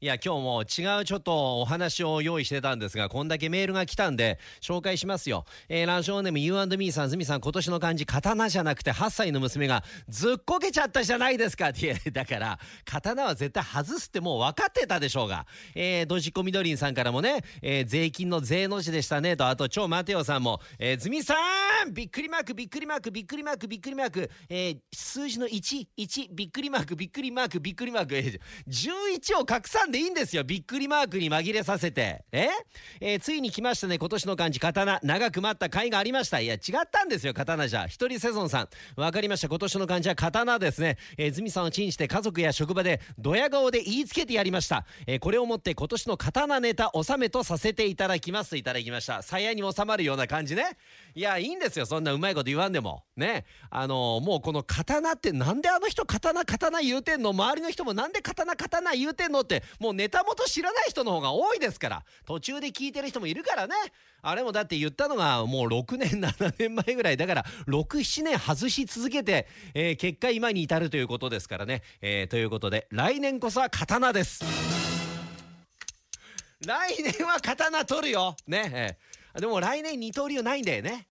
いや今日も違うちょっとお話を用意してたんですがこんだけメールが来たんで紹介しますよ、えー、ラジオネーム U&Me さんズミさん今年の漢字刀じゃなくて8歳の娘がずっこけちゃったじゃないですか。ってだから刀は絶対外すってもう分かってたでしょうが。えー、ドジコミドリンさんからもね、えー、税金の税の字でしたね。とあと超マテオさんも、えー、ズミさんびっくりマークびっくりマークびっくりマークびっくりマーク、えー、数字の11びっくりマークびっくりマークびっくりマーク、えー、11を拡散んでいいんですよ。びっくりマークに紛れさせて。え？えー、ついに来ましたね。今年の漢字。刀。長く待った甲斐がありました。いや違ったんですよ。刀じゃ。一人セゾンさん。分かりました。今年の漢字は刀ですね、えー、ズミさんをチンして家族や職場でドヤ顔で言いつけてやりました、えー、これをもって今年の刀ネタ納めとさせていただきます。といただきました。鞘に収まるような感じね。いやいいんですよ。そんなうまいこと言わんでも。ね。あのー、もうこの刀ってなんであの人刀刀言うてんの？周りの人もなんで刀刀言うてんの？ってもうネタたもと知らない人の方が多いですから。途中で聞いてる人もいるからね。あれもだって言ったのがもう6年7年前ぐらい。だから67年外し続けて、えー、結果今に至るということですからね、えー、ということで来年こそは刀です。来年は刀取るよ。ね、えー、でも来年二刀流ないんだよね。